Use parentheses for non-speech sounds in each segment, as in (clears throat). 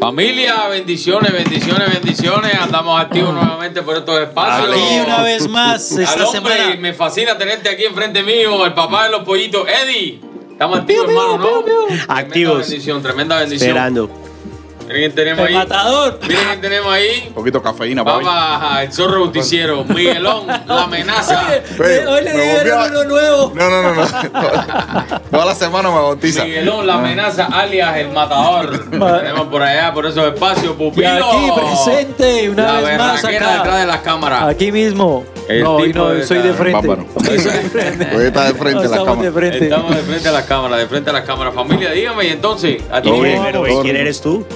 Familia, bendiciones, bendiciones, bendiciones. Andamos activos nuevamente por estos espacios. Y una vez más, Al esta hombre, semana. me fascina tenerte aquí enfrente mío, el papá de los pollitos, Eddie. Estamos activos, hermano, ¿no? Tremenda Activos. bendición, tremenda bendición. Esperando. Miren quién tenemos El ahí. matador. Miren quién tenemos ahí. Un poquito de cafeína, papi. Vamos, el zorro justiciero, (laughs) Miguelón, la amenaza. Oye, Hoy le me dieron a- uno nuevo. No, no, no, no. (laughs) Toda la semana me bautiza. Miguelón, la amenaza, alias el matador. (laughs) Ma- Tenemos por allá, por esos espacios, Y pupilo. aquí presente, una la vez más berraquera detrás de acá. las cámaras. Aquí mismo. El no, hoy tipo no, de soy de estar frente. bárbaro. Hoy soy de frente. Hoy está de frente No, la estamos de cámara. frente. Estamos de frente a las cámaras, de frente a las cámaras. Familia, dígame, y entonces, a ti, Todo bien, Pero, todo ¿quién eres tú?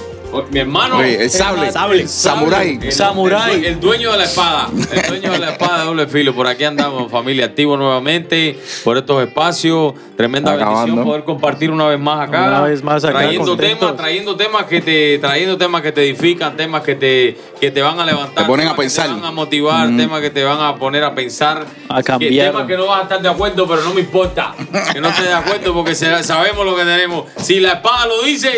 Mi hermano. Oye, el sable. Sable. Samurái. El, Samurái. El, el dueño de la espada. El dueño de la espada de doble filo. Por aquí andamos, familia, activo nuevamente por estos espacios. Tremenda Acabando. bendición poder compartir una vez más acá. Una vez más acá, Trayendo contentos. temas, trayendo temas que te, trayendo temas que te edifican, temas que te, que te van a levantar. Te ponen a que pensar. Te van a motivar, Mm. temas que te van a poner a pensar. A Que- cambiar. temas que no vas a estar de acuerdo, pero no me importa. Que no estés de acuerdo porque sabemos lo que tenemos. Si la espada lo dice,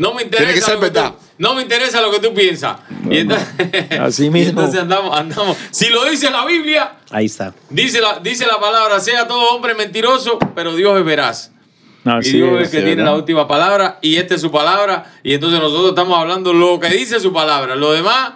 no me interesa. Tiene que ser lo tú- no me interesa lo que tú piensas. Y entonces, Así (laughs) y mismo. entonces andamos, andamos. Si lo dice la Biblia, Ahí está. dice la, dice la palabra, sea todo hombre mentiroso, pero Dios es veraz. y Dios es el que tiene ¿verdad? la última palabra y esta es su palabra. Y entonces nosotros estamos hablando lo que dice su palabra. Lo demás,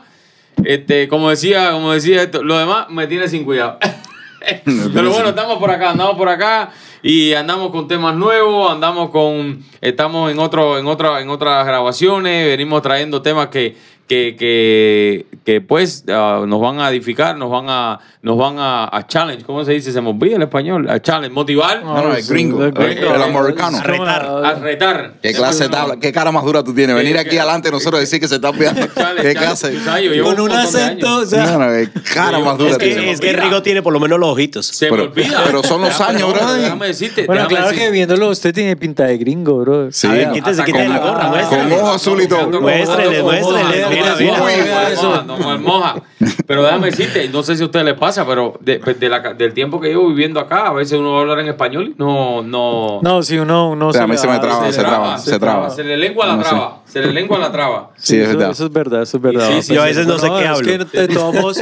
este, como decía, como decía esto, lo demás me tiene sin cuidado. (laughs) Pero bueno, estamos por acá, andamos por acá y andamos con temas nuevos, andamos con, estamos en otro, en otra, en otras grabaciones, venimos trayendo temas que, que, que, que pues ah, nos van a edificar, nos van a, nos van a, a challenge, ¿cómo se dice? Se me olvida el español, a challenge, motivar, No, no, el gringo. el El, americano. A retar. a retar. ¿Qué clase de tabla? ¿Qué cara más dura tú tienes? Venir ¿Qué- aquí adelante nosotros decir que se está pillando. Challenge, ¿Qué clase? Con un acento, años. o sea. No, no, qué cara más dura Es se me que, es que. Rigo tiene por lo menos los ojitos. Se Pero- me olvida. pero son los años, brother. Déjame decirte. Bueno, déjame claro decirte. que viéndolo usted tiene pinta de gringo, bro. Sí. A ver, quítese, quítese la gorra. Con ojo azul y todo. Muéstrele, muéstrele, mira, mira. Moja, no, no, moja. Pero déjame decirte, no sé si a ustedes les pasa, pero de- de la- del tiempo que llevo viviendo acá, a veces uno va a hablar en español y no, no, No, si uno, uno O sea, a mí se me traba, se traba, se traba. Se le lengua la traba, se le lengua la traba. Sí, es eso, verdad. eso es verdad, eso es verdad. Sí, sí, Yo a veces no sé qué es hablo. que de todos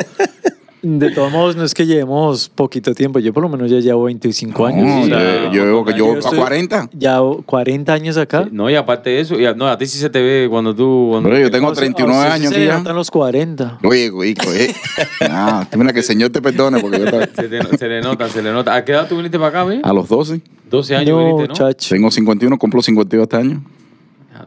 de todos modos, no es que llevemos poquito tiempo. Yo por lo menos ya llevo 25 años. No, o sea, yo, yo veo que yo yo a estoy- 40. Ya 40 años acá. No, y aparte de eso, y a, no, a ti sí se te ve cuando tú... Cuando, Pero yo tengo O sea, 39 a usted años se ya. notan los 40. Oye, hijo, eh. (laughs) Ah, mira que el Señor te perdone porque yo estaba- se, te- se le nota, se le nota. ¿A qué edad tú viniste para acá, mi? a los 12. 12 años No, viniste, ¿no? chacho. Tengo 51, cumplo 52 este año.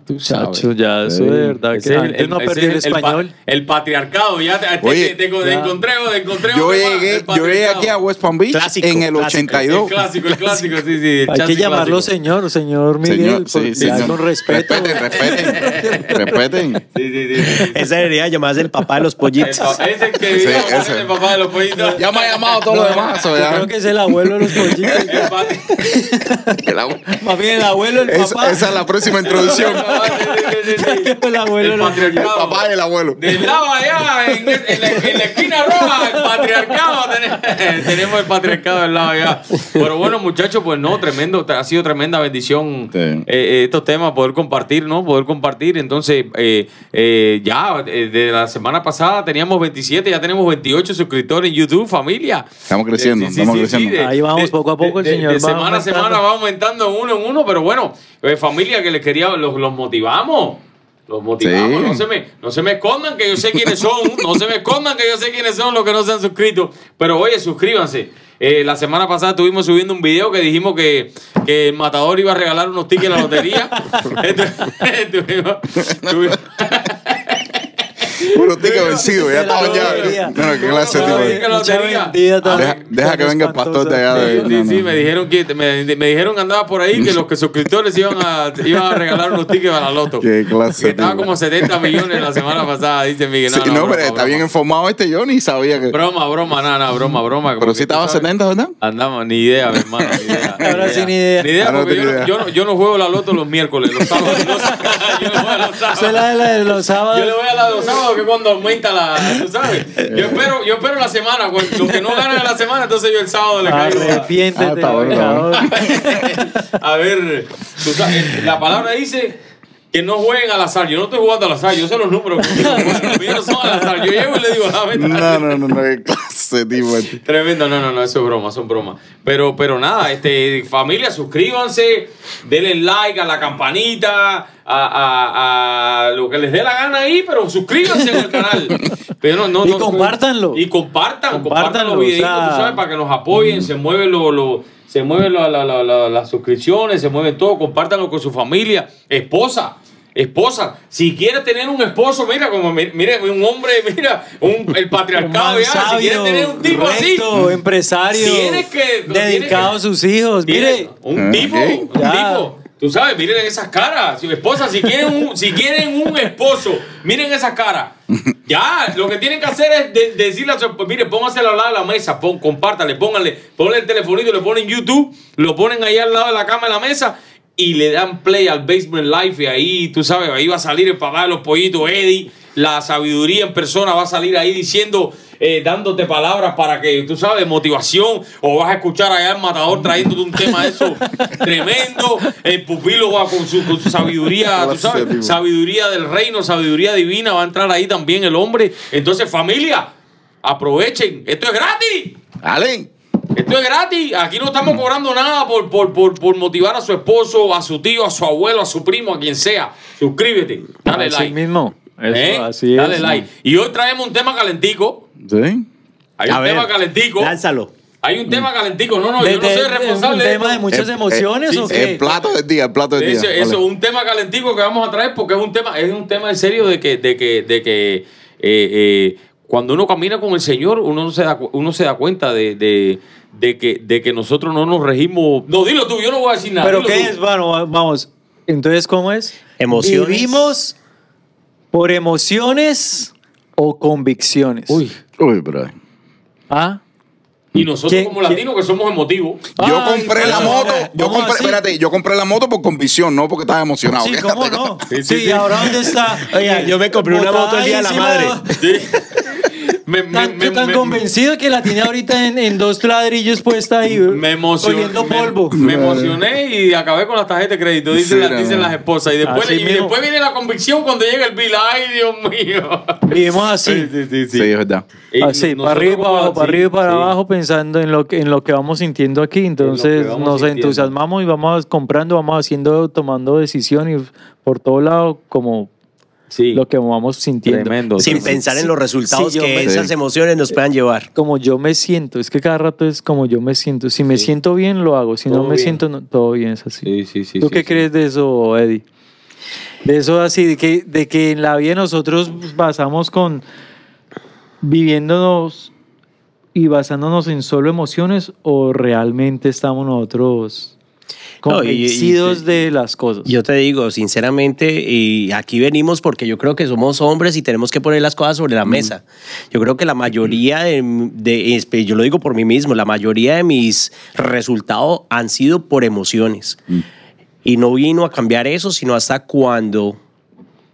Tú sabes. Chacho, ya, eso Sí. de verdad Ese que es antes no ese perdí el es pa- español. El, patriarcado, ya te, Oye, te, te- te ya. encontré, te encontré. Yo llegué, el yo llegué aquí a West Palm Beach Clásico, en el clásico. 82. El clásico, el clásico, sí, sí. el Hay que llamarlo clásico. señor, señor Miguel, Señor, sí, sí, con respeto. Respeten, respeten. respeten. Sí, sí, sí. sí. Ese debería llamarse el papá de los El pollitos. Ese que Sí, vive ese. el papá de los pollitos. Ya me ha llamado todo lo demás. creo que es el abuelo de los pollitos. El El Más bien el abuelo, el papá. esa es la próxima introducción. (laughs) El abuelo. El El patriarcado. papá y el abuelo. Del lado allá, en, en la, en la esquina roja, el patriarcado. Tenemos, (laughs) tenemos el patriarcado del lado allá. Pero bueno, muchachos, pues no, tremendo, ha sido tremenda bendición Sí. eh, eh, estos temas, poder compartir, ¿no? Poder compartir. Entonces, eh, eh, ya, eh, de la semana pasada teníamos 27, ya tenemos 28 suscriptores en YouTube, familia. Estamos creciendo, Eh, sí, estamos sí, creciendo. sí, de- Ahí vamos, de- poco a poco el de- señor De semana a semana va aumentando uno en uno, pero bueno, eh, familia que les quería, los, los motivamos. Los motivamos, Sí. no, se me, no se me escondan que yo sé quiénes son, no se me escondan que yo sé quiénes son los que no se han suscrito, pero oye, suscríbanse. Eh, la semana pasada estuvimos subiendo un video que dijimos que, que el matador iba a regalar unos tickets a la lotería. (laughs) (laughs) Puro ticket vencido, ya estaban ya. lotería. No, no, qué clase tipo. Deja, deja que venga el pastor de allá. De, Sí, sí, no, sí, no. me dijeron que me, me dijeron que andaba por ahí que los que suscriptores iban a, iban a regalar unos tickets para la loto. Qué clase Que estaba como 70 millones la semana pasada, dice Miguel. Sí, No, no, no, pero broma, está broma. bien informado este, yo ni sabía que. Broma, broma, nada, nada, broma, broma. Pero Como sí tú estaba sabes, 70, ¿verdad? Andamos, ni idea, mi hermano. Ni idea, (laughs) Ahora sí, ni idea. Ni idea, porque yo, no- idea. yo no, yo no juego la loto los miércoles, los sábados. (laughs) yo no juego los sábados. Yo le voy a la de los sábados que cuando aumenta la. ¿Tú sabes? Yo espero, yo espero la semana. pues, Los que no ganan la semana, entonces yo el sábado le caigo. Arrepiéntete, Ah, está bueno, pecador. (laughs) A ver, tú sabes, la palabra dice que no jueguen al azar. Yo no estoy jugando al azar, yo sé los números. (laughs) Los míos son al azar. Yo llego y le digo, dame tal. No, no, no, no, tipo. este. (laughs) Tremendo, no, no, no, eso es broma, son bromas. Pero, pero nada, este, familia, suscríbanse, denle like a la campanita, a, a- a lo que les dé la gana ahí, pero suscríbanse al canal. (laughs) Pero no, no, Y no- compártanlo. Y compartan, compartan los videitos, o sea- tú sabes, para que nos apoyen, se mueven lo, lo- se mueven la- la- la- la- las suscripciones, se mueven todo, compártanlo con su familia, esposa. Esposa, si quieres tener un esposo, mira, como mi- mire, un hombre, mira, un, el patriarcado, ya, si quieres sabio, tener un tipo así, empresario, Tienes que- dedicado tienes a sus hijos. Mire, un Ah, tipo, un Ya. tipo. Tú sabes, miren esas caras. Si esposa, si quieren un, si quieren un esposo, miren esas caras. Ya, lo que tienen que hacer es de- decirle a su esposa, mire, pónganse al lado de la mesa, pon, compártale, pónganle, ponle el telefonito, le ponen YouTube, lo ponen ahí al lado de la cama de la mesa y le dan play al Basement Life y ahí, tú sabes, ahí va a salir el papá de los pollitos, Eddie, la sabiduría en persona va a salir ahí diciendo, eh, dándote palabras para que, tú sabes, motivación, o vas a escuchar allá al matador trayéndote un tema de eso tremendo, el pupilo va con su, con su sabiduría, tú sabes, sabiduría del reino, sabiduría divina, va a entrar ahí también el hombre. Entonces, familia, aprovechen, esto es gratis. Dale. Esto es gratis. Aquí no estamos cobrando nada por, por, por, por motivar a su esposo, a su tío, a su abuelo, a su primo, a quien sea. Suscríbete. Dale así like. mismo. Eso, ¿Eh? así Dale es. like. Y hoy traemos un tema calentico. Sí. Hay A un ver, tema calentico. Lánzalo. Hay un tema calentico. No, no, De- yo no de- soy de- responsable un de tema de muchas Eh, emociones sí, o qué? El plato del día, el plato del día. Eso, eso, Vale. un tema calentico que vamos a traer porque es un tema, es un tema en serio de que, de que, de que eh, eh, cuando uno camina con el Señor, uno no se da, uno se da cuenta de, de, de que, de que nosotros no nos regimos. No, dilo tú, yo no voy a decir nada. ¿Pero dilo qué tú. es? Bueno, va- vamos. Entonces, ¿cómo es? Emociones. ¿Vivimos por emociones o convicciones? Uy. Uy, bro. ¿Ah? Y nosotros ¿Quién- como latinos que somos emotivos. Yo Ay, compré la moto. Yo ¿cómo compré, así? espérate, yo compré la moto por convicción, no porque estaba emocionado. Sí, ¿cómo no? (laughs) Sí, Sí, sí, sí. ¿ahora dónde está? Oiga, yo me compré una moto el día de la madre. Sí. (laughs) me, me- Tan, me- tan me- convencido que la tiene ahorita en, en dos ladrillos puesta ahí, me emocioné. oliendo me- polvo. Me, emocioné y acabé con las tarjetas de crédito, dicen, Sí, las- dicen esposas. Y después, y viene la convicción cuando llega el bill. Ay, Dios mío. (laughs) Vivimos así. Sí, sí, sí. Sí, es verdad. Y Así, para arriba y para abajo, así, para arriba y para sí. abajo, pensando en lo que en lo que vamos sintiendo aquí. Entonces nos sintiendo. entusiasmamos y vamos comprando, vamos haciendo, tomando decisiones por todo lado, como Sí. lo que vamos sintiendo. Tremendo. Sin Sí, pensar sí, en los resultados sí, que me- esas Sí. emociones nos puedan llevar. Como yo me siento, es que cada rato es como yo me siento. Si me Sí. siento bien, lo hago. Si no me bien. siento, no- todo bien, es así. Sí, sí, sí. ¿Tú sí, qué sí. crees de eso, Eddie? De eso así, de que, de que en la vida nosotros basamos con viviéndonos y basándonos en solo emociones o realmente estamos nosotros No, y- y convencidos te- de las cosas. Yo te digo, sinceramente, y aquí venimos porque yo creo que somos hombres y tenemos que poner las cosas sobre la mesa. Yo creo que la mayoría de, de- espe- yo lo digo por mí mismo, la mayoría de mis resultados han sido por emociones. Y no vino a cambiar eso, sino hasta cuando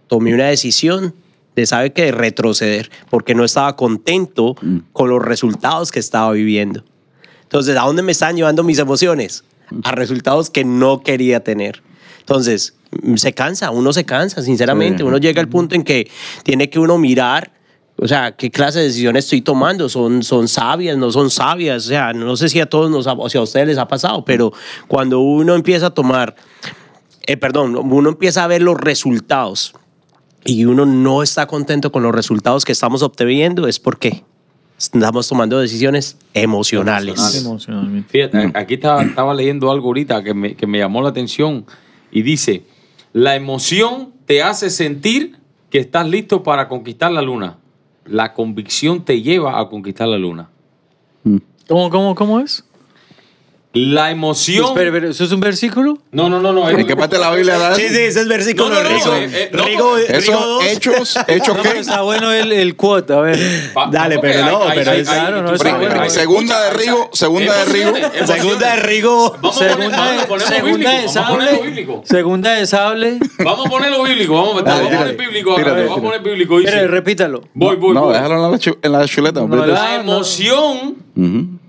tomé una decisión de, ¿sabe qué? De retroceder, porque no estaba contento con los resultados que estaba viviendo. Entonces, ¿a dónde me están llevando mis emociones? A resultados que no quería tener. Entonces, se cansa, uno se cansa, sinceramente. Sí. Uno llega al punto en que tiene que uno mirar, o sea, qué clase de decisiones estoy tomando. ¿Son, son sabias, no son sabias? O sea, no sé si a todos nos ha, o sea, a ustedes les ha pasado, pero cuando uno empieza a tomar, eh, perdón, uno empieza a ver los resultados y uno no está contento con los resultados que estamos obteniendo, es porque estamos tomando decisiones emocionales. Emocionalmente. Fíjate, aquí estaba, estaba leyendo algo ahorita que me, que me llamó la atención y dice, la emoción te hace sentir que estás listo para conquistar la luna. La convicción te lleva a conquistar la luna. ¿Cómo, cómo, cómo es? La emoción... Espera, espera, ¿eso es un versículo? No, no, no, no. ¿En qué parte de la Biblia da Sí, sí, ese es versículo No, no, no, Rigo. eh, eh, no, Rigo, Rigo hechos, hechos No, qué? pero está bueno el, el quote, a ver. Pa- Dale, pero no, pero es- claro, no, tú está bueno. hay- Segunda de Rigo, segunda de Rigo. emociones, emociones. Segunda de Rigo. Segunda, de, sable. bíblico. Segunda de sable. Vamos a ponerlo bíblico, vamos, a- poner bíblico, vamos a poner bíblico. Espera, repítalo. voy, voy, No, déjalo en la, chuleta. La- emoción,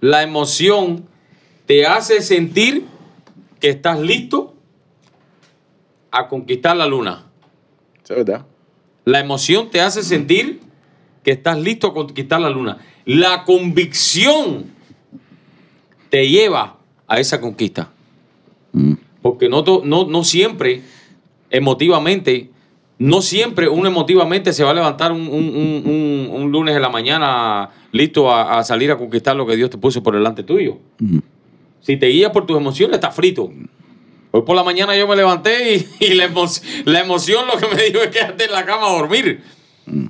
la emoción te hace sentir que estás listo a conquistar la luna. Es verdad. La emoción te hace sentir que estás listo a conquistar la luna. La convicción te lleva a esa conquista. Porque no, no, no siempre, emotivamente, no siempre uno emotivamente se va a levantar un, un- un- un- un lunes de la mañana listo a, a salir a conquistar lo que Dios te puso por delante tuyo. Si te guías por tus emociones, estás frito. Hoy por la mañana yo me levanté y, y la, emo- la emoción lo que me dijo es quédate en la cama a dormir.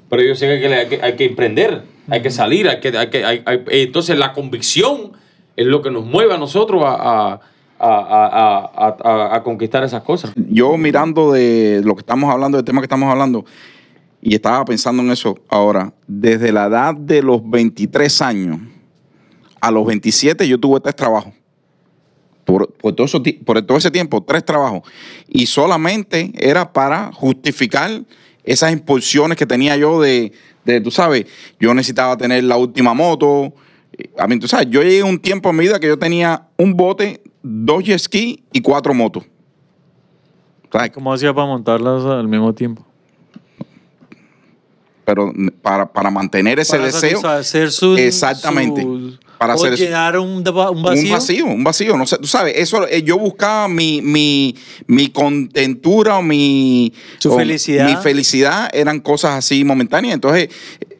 Pero yo sé que hay que, hay que emprender, hay que salir, hay que, hay que, hay- hay- entonces la convicción es lo que nos mueve a nosotros a, a- a- a- a- a- a conquistar esas cosas. Yo mirando de lo que estamos hablando, del tema que estamos hablando, y estaba pensando en eso ahora, desde la edad de los 23 años a los 27 yo tuve tres trabajos. Por, por todo, eso por todo ese tiempo, tres trabajos. Y solamente era para justificar esas impulsiones que tenía yo de, de, tú sabes, yo necesitaba tener la última moto. A mí, tú sabes, yo llegué a un tiempo en mi vida que yo tenía un bote, dos jet ski y cuatro motos. ¿Sabes? ¿Cómo hacía para montarlas al mismo tiempo? pero para, para mantener ese para deseo, satisfacer Exactamente. Para o hacer eso. llenar un, deba- un vacío. un vacío, un vacío, no sé, tú sabes, eso eh, yo buscaba mi, mi, mi contentura o mi Su o felicidad. Mi felicidad eran cosas así momentáneas, entonces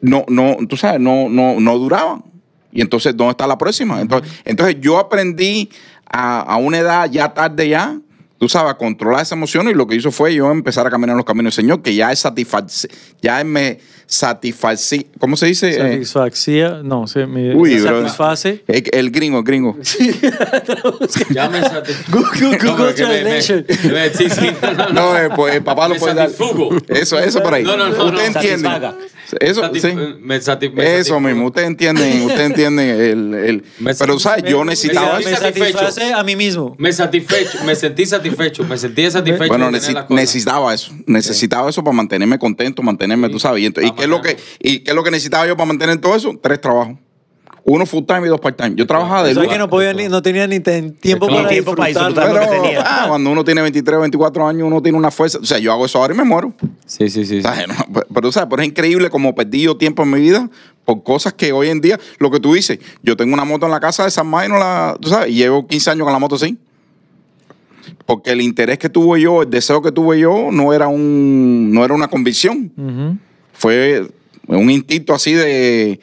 no no, tú sabes, no no no duraban. Y entonces ¿dónde está la próxima? Entonces, entonces yo aprendí a, a una edad ya tarde ya Tú sabes, a controlar esa emoción y lo que hizo fue yo empezar a caminar en los caminos del Señor, que ya es satisfac ya es me satisfací, ¿cómo se dice? Eh, Satisfacía, no, se me Uy, bro. satisface. el, el gringo, el gringo. (laughs) (laughs) Ya me. Google, Google Translation. Sí, sí. (laughs) No, eh, pues el papá lo Me puede dar. satisfugo. Eso, eso por ahí. No, no, no, Usted no. entiende. Eso, sí. me me Eso mismo, usted entiende, usted entiende el, el- pero sabes, yo necesitaba me- me eso. satisfecho. satisface a mí mismo. Me satisfecho, me sentí satisfecho, me sentí satisfecho. Bueno, necesitaba eso, necesitaba eso para mantenerme contento, mantenerme, tú sabes. Y, ento- y Ah, qué es lo que y qué es lo que necesitaba yo para mantener todo eso? Tres trabajos. Uno full time y dos part time. Yo trabajaba de O sea lunes. que no, podía ni, no tenía ni ten- tiempo para tiempo para disfrutar. Pero lo que tenía. ah, cuando uno tiene 23 o 24 años, uno tiene una fuerza. O sea, yo hago eso ahora y me muero. Sí, sí, sí. sí. ¿Sabes? No, pero, pero, ¿sabes? Pero es increíble como perdí yo tiempo en mi vida por cosas que hoy en día, lo que tú dices, yo tengo una moto en la casa de San May, no la, tú sabes, y llevo 15 años con la moto así. Porque el interés que tuve yo, el deseo que tuve yo, no era un, no era una convicción. Ujú. Fue un instinto así de.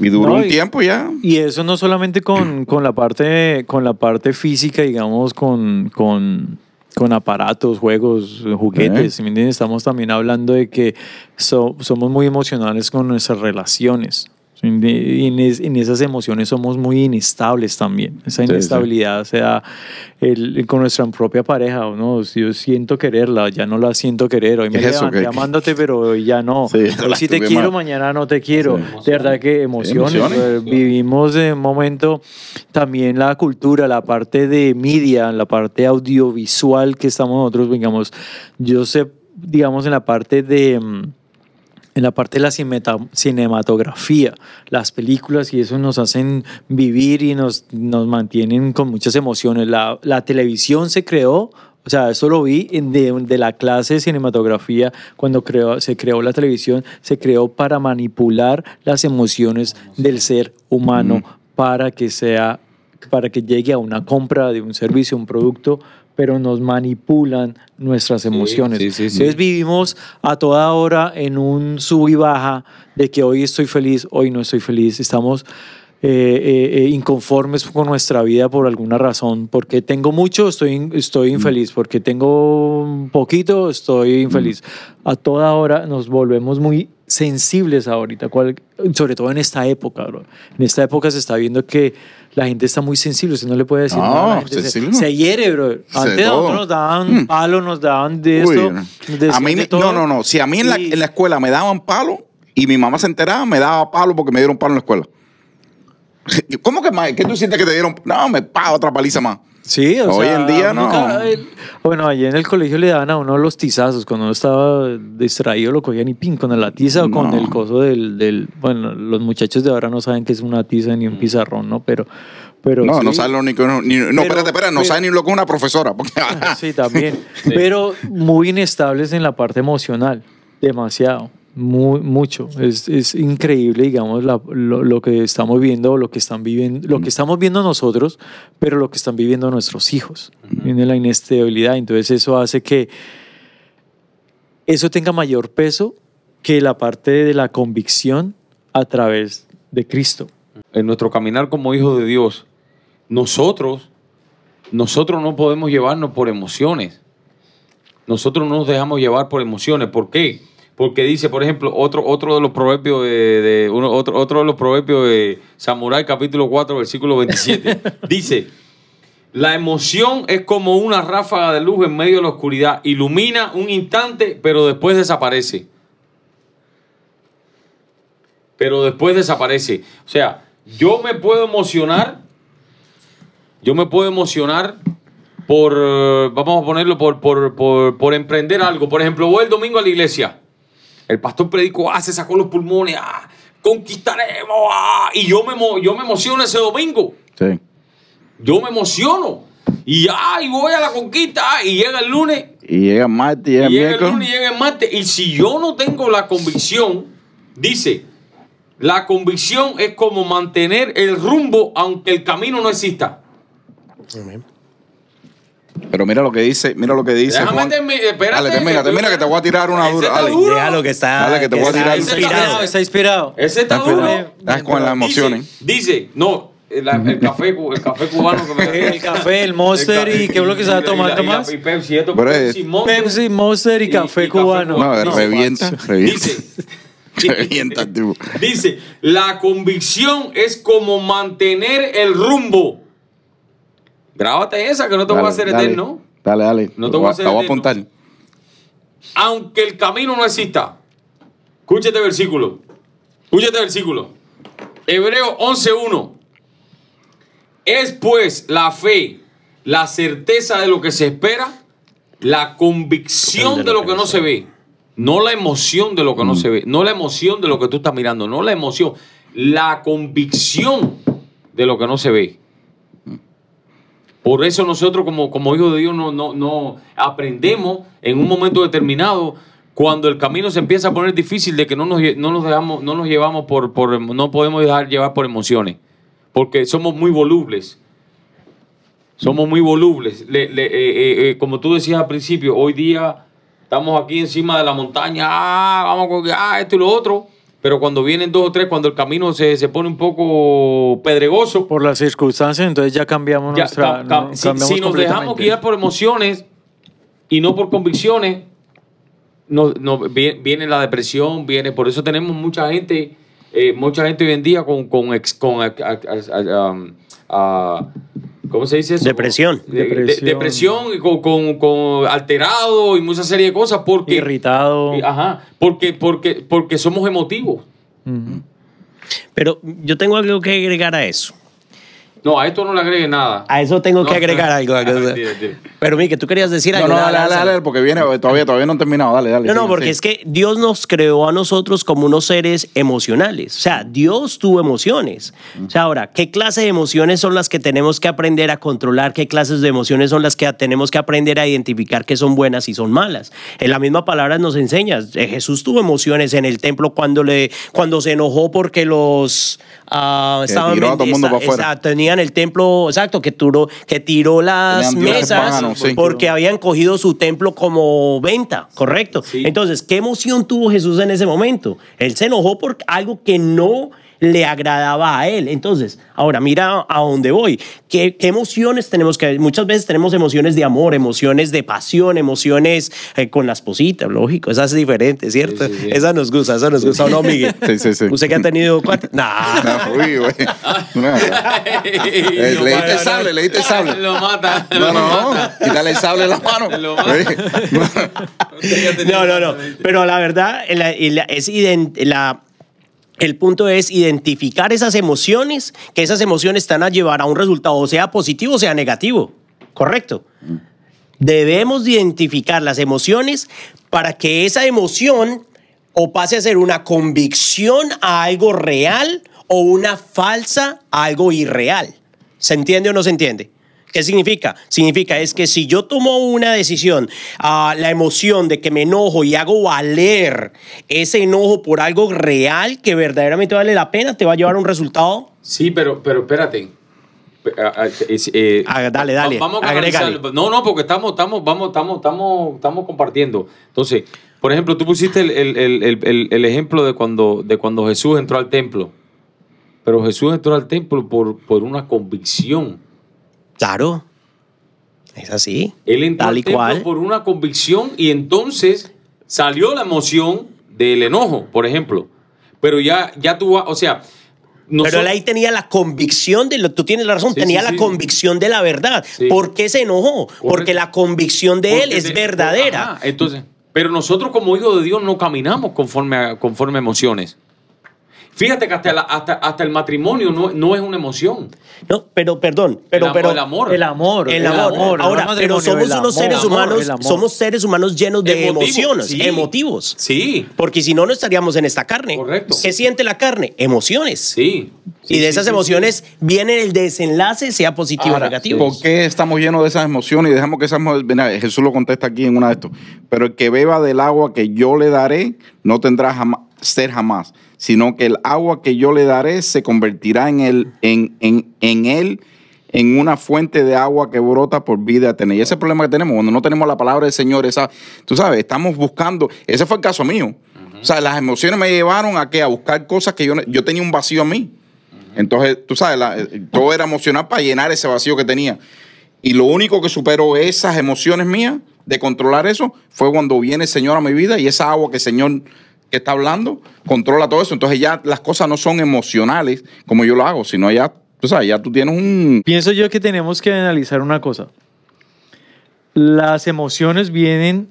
Y duró No, un y- tiempo ya. Y eso no solamente con, (clears throat) con la parte con la parte física, digamos, con, con, con aparatos, juegos, juguetes, ¿sí ¿me entiendes? Estamos también hablando de que so- somos muy emocionales con nuestras relaciones. ¿Sí? Y en, es- en esas emociones somos muy inestables también. Esa Sí, sí. inestabilidad, o sea, el- con nuestra propia pareja, ¿no? Si yo siento quererla, ya no la siento querer. Hoy me ¿Qué es eso? levanté ¿Qué- amándote, pero hoy ya no. Sí, hoy sí te quiero, mal. mañana no te quiero. Sí. De verdad que emociones. emociones. eh, Vivimos en un momento también la cultura, la parte de media, la parte audiovisual que estamos nosotros, digamos, yo sé, digamos, en la parte de... en la parte de la cinematografía, las películas y eso nos hacen vivir y nos, nos mantienen con muchas emociones. La, la televisión se creó, o sea, eso lo vi en- de, de la clase de cinematografía cuando creó, se creó la televisión, se creó para manipular las emociones del ser humano para que sea para que llegue a una compra de un servicio, un producto, pero nos manipulan nuestras emociones. sí, sí, sí. Entonces vivimos a toda hora en un sub y baja de que hoy estoy feliz, hoy no estoy feliz. Estamos eh, eh, eh, inconformes con nuestra vida por alguna razón. Porque tengo mucho, estoy, estoy infeliz. Porque tengo poquito, estoy infeliz. A toda hora nos volvemos muy sensibles ahorita, cual- sobre todo en esta época. bro. En esta época se está viendo que la gente está muy sensible, usted no le puede decir No, nada. la gente se- hiere, bro. Antes nosotros nos daban palo, nos daban de Uy, esto. a mí, de me- todo. no, no, no. Si a mí en la, en la escuela me daban palo y mi mamá se enteraba, me daba palo porque me dieron palo en la escuela. (laughs) ¿Cómo que más? ¿Qué tú sientes que te dieron? No, me paga otra paliza más. Sí, o Hoy sea, en día no. nunca- el- bueno, allí en el colegio le daban a uno los tizazos. Cuando uno estaba distraído lo cogían y pin con la tiza o con No. el coso del, del... Bueno, los muchachos de ahora no saben qué es una tiza ni un Mm. pizarrón, ¿no? Pero, Pero No, sí. no sabe lo ni, ni- no, Pero- espérate, espérate, no pero- sabe ni lo que es una profesora. porque- Sí, también. (laughs) Pero muy inestables en la parte emocional. Demasiado. Muy, mucho. Es, es increíble, digamos, la- lo, lo que estamos viendo, lo que están viviendo, lo que estamos viendo nosotros, pero lo que están viviendo nuestros hijos. Viene la inestabilidad. Entonces, eso hace que eso tenga mayor peso que la parte de la convicción a través de Cristo. en nuestro caminar como hijos de Dios, nosotros, nosotros no podemos llevarnos por emociones. Nosotros no nos dejamos llevar por emociones. ¿Por qué? Porque dice, por ejemplo, otro, otro de los proverbios de, de- uno, otro, otro de los proverbios de Samurai, capítulo 4, versículo 27. (laughs) dice, la emoción es como una ráfaga de luz en medio de la oscuridad. Ilumina un instante, pero después desaparece. Pero después desaparece. O sea, yo me puedo emocionar. Yo me puedo emocionar por, eh, vamos a ponerlo, por, por, por, por emprender algo. Por ejemplo, voy el domingo a la iglesia. El pastor predicó, ah, se sacó los pulmones, ah, conquistaremos, ah, y yo me, yo me emociono ese domingo. Sí. Yo me emociono. Y ay, voy a la conquista. ah, Y llega el lunes. Y llega martes, y Y llega llega el miércoles. lunes y llega el martes. Y si yo no tengo la convicción, dice, la convicción es como mantener el rumbo aunque el camino no exista. Pero mira lo que dice, mira lo que dice. Déjame Juan. termi- espérate, Dale, termina, que- termina que te voy a tirar una dura. duro. Déjalo que está. Dale, que te voy a está tirar- está inspirado. Está inspirado. Ese está duro. Estás con las emociones. Dice, dice, no, el, el café, el café cubano que me (laughs) El café, el Monster, El ¿y qué es lo que se va a tomar, Tomás? Y Pepsi, esto, Pero es- Pepsi, Monster. Pepsi, Monster y, Y- café y café cubano. cubano. No, No, revienta, revienta. Dice, (laughs) Revienta, tipo. Dice, la convicción es como mantener el rumbo. Grábate esa que no te voy a hacer dale. eterno. Dale, dale. No te voy a hacer La voy a apuntar. Aunque el camino no exista. Escucha este versículo. Escucha este versículo. Hebreo 11.1. Es pues la fe, la certeza de lo que se espera, la convicción de lo que no se ve. No la emoción de lo que no se ve. No la emoción de lo que tú estás mirando. No la emoción. La convicción de lo que no se ve. Por eso nosotros como, como hijos de Dios no, no, aprendemos en un momento determinado cuando el camino se empieza a poner difícil de que no nos, no nos, dejamos, no nos llevamos por, por, no podemos dejar llevar por emociones, porque somos muy volubles. Somos muy volubles. Le- le- eh, eh, eh, como tú decías al principio, hoy día estamos aquí encima de la montaña, ah, vamos con ah, esto y lo otro, pero cuando vienen dos o tres, cuando el camino se, se pone un poco pedregoso, Por las circunstancias, entonces ya cambiamos ya, nuestra. no, si, cambiamos si nos dejamos guiar por emociones y no por convicciones, no, no, vie- viene la depresión, viene, por eso tenemos mucha gente, eh, mucha gente hoy en día con, con, ex- con a- a- a- a- a- ¿cómo se dice eso? Depresión. De- de- Depresión. depresión y con, con- con alterado y mucha serie de cosas porque... Irritado. y- Ajá, porque, porque, porque somos emotivos. Pero yo tengo algo que agregar a eso. No, a esto no le agregue nada. A eso tengo que No. agregar algo. Mentira, mentira. Pero Mike, tú querías decir No, algo. no, dale, dale, dale, porque viene, todavía, todavía no han terminado. Dale, dale. No, no, porque sigue. es que Dios nos creó a nosotros como unos seres emocionales. O sea, Dios tuvo emociones. O sea, ahora, ¿qué clase de emociones son las que tenemos que aprender a controlar? ¿Qué clases de emociones son las que tenemos que aprender a identificar que son buenas y son malas? En la misma palabra nos enseña. eh, Jesús tuvo emociones en el templo cuando, le, cuando se enojó porque los... ah, Que tiró a todo el mundo para afuera. tenían el templo, exacto, que tiró, que tiró las mesas sí. porque habían cogido su templo como venta, correcto. Sí. Entonces, ¿qué emoción tuvo Jesús en ese momento? Él se enojó por algo que no le agradaba a él. Entonces, ahora mira a dónde voy. ¿Qué, qué emociones tenemos que Muchas veces tenemos emociones de amor, emociones de pasión, emociones eh, con la esposita, lógico. Esa es diferente, ¿cierto? Sí, sí, sí. Esa nos gusta, esa nos gusta, ¿o no, Miguel? Sí, sí, sí. ¿Usted que ha tenido cuatro? (laughs) Nah. No, uy, güey. No. (laughs) Eh, Lo leíste mata. el sable, leíste el sable. (laughs) Lo mata. No, lo no, mata. quítale el sable de la mano. Lo mata. Oye, No, no, no. Pero la verdad, la- la- es ident- la, el punto es identificar esas emociones, que esas emociones están a llevar a un resultado, sea positivo o sea negativo. Correcto. Debemos identificar las emociones para que esa emoción o pase a ser una convicción a algo real o una falsa a algo irreal. ¿Se entiende o no se entiende? ¿Qué significa? Significa es que si yo tomo una decisión, ah, la emoción de que me enojo y hago valer ese enojo por algo real que verdaderamente vale la pena, te va a llevar a un resultado. Sí, pero, pero espérate. Es- eh, Ah, dale, dale, va- Vamos a agrégale. No, no, porque estamos, estamos, vamos, estamos, estamos, estamos compartiendo. Entonces, por ejemplo, tú pusiste el- el- el- el ejemplo de cuando, de cuando Jesús entró al templo. Pero Jesús entró al templo por, por una convicción. Claro. Es así. Él entró Tal y cual. por una convicción y entonces salió la emoción del enojo, por ejemplo. Pero ya, ya tú o sea, Pero nosotros- él ahí tenía la convicción de lo, tú tienes la razón, Sí, tenía sí, la sí. convicción de la verdad. ¿Por qué se enojó? Porque la convicción de él es de- verdadera. Ajá, entonces, pero nosotros como hijos de Dios no caminamos conforme a, conforme a emociones. Fíjate que hasta, la- hasta, hasta el matrimonio no, no es una emoción. No, pero perdón, pero el, pero el amor. El amor. El amor. Ahora, no pero somos unos amor, seres amor, humanos, amor. somos seres humanos llenos de Emotivo, emociones, sí. emotivos. Sí, Porque si no, no estaríamos en esta carne. Correcto. ¿Qué siente la carne? Emociones. sí. y Sí, de sí, esas sí, emociones viene el desenlace, sea positivo o Ahora, negativo. ¿Por qué estamos llenos de esas emociones? Y dejamos que esas emo- mira, Jesús lo contesta aquí en una de estos. Pero el que beba del agua que yo le daré no tendrá jamás, ser jamás, sino que el agua que yo le daré se convertirá en, el, en, en, en él en una fuente de agua que brota por vida eterna. Y ese es el problema que tenemos, cuando no tenemos la palabra del Señor, esa, tú sabes, estamos buscando, ese fue el caso mío. O sea, las emociones me llevaron a qué? A buscar cosas que yo, yo tenía un vacío en mí. Entonces, tú sabes, la- eh, todo era emocional para llenar ese vacío que tenía. Y lo único que superó esas emociones mías de controlar eso fue cuando viene el Señor a mi vida y esa agua que el Señor que está hablando controla todo eso. Entonces ya las cosas no son emocionales como yo lo hago, sino ya, tú sabes, ya tú tienes un... Pienso yo que tenemos que analizar una cosa. Las emociones vienen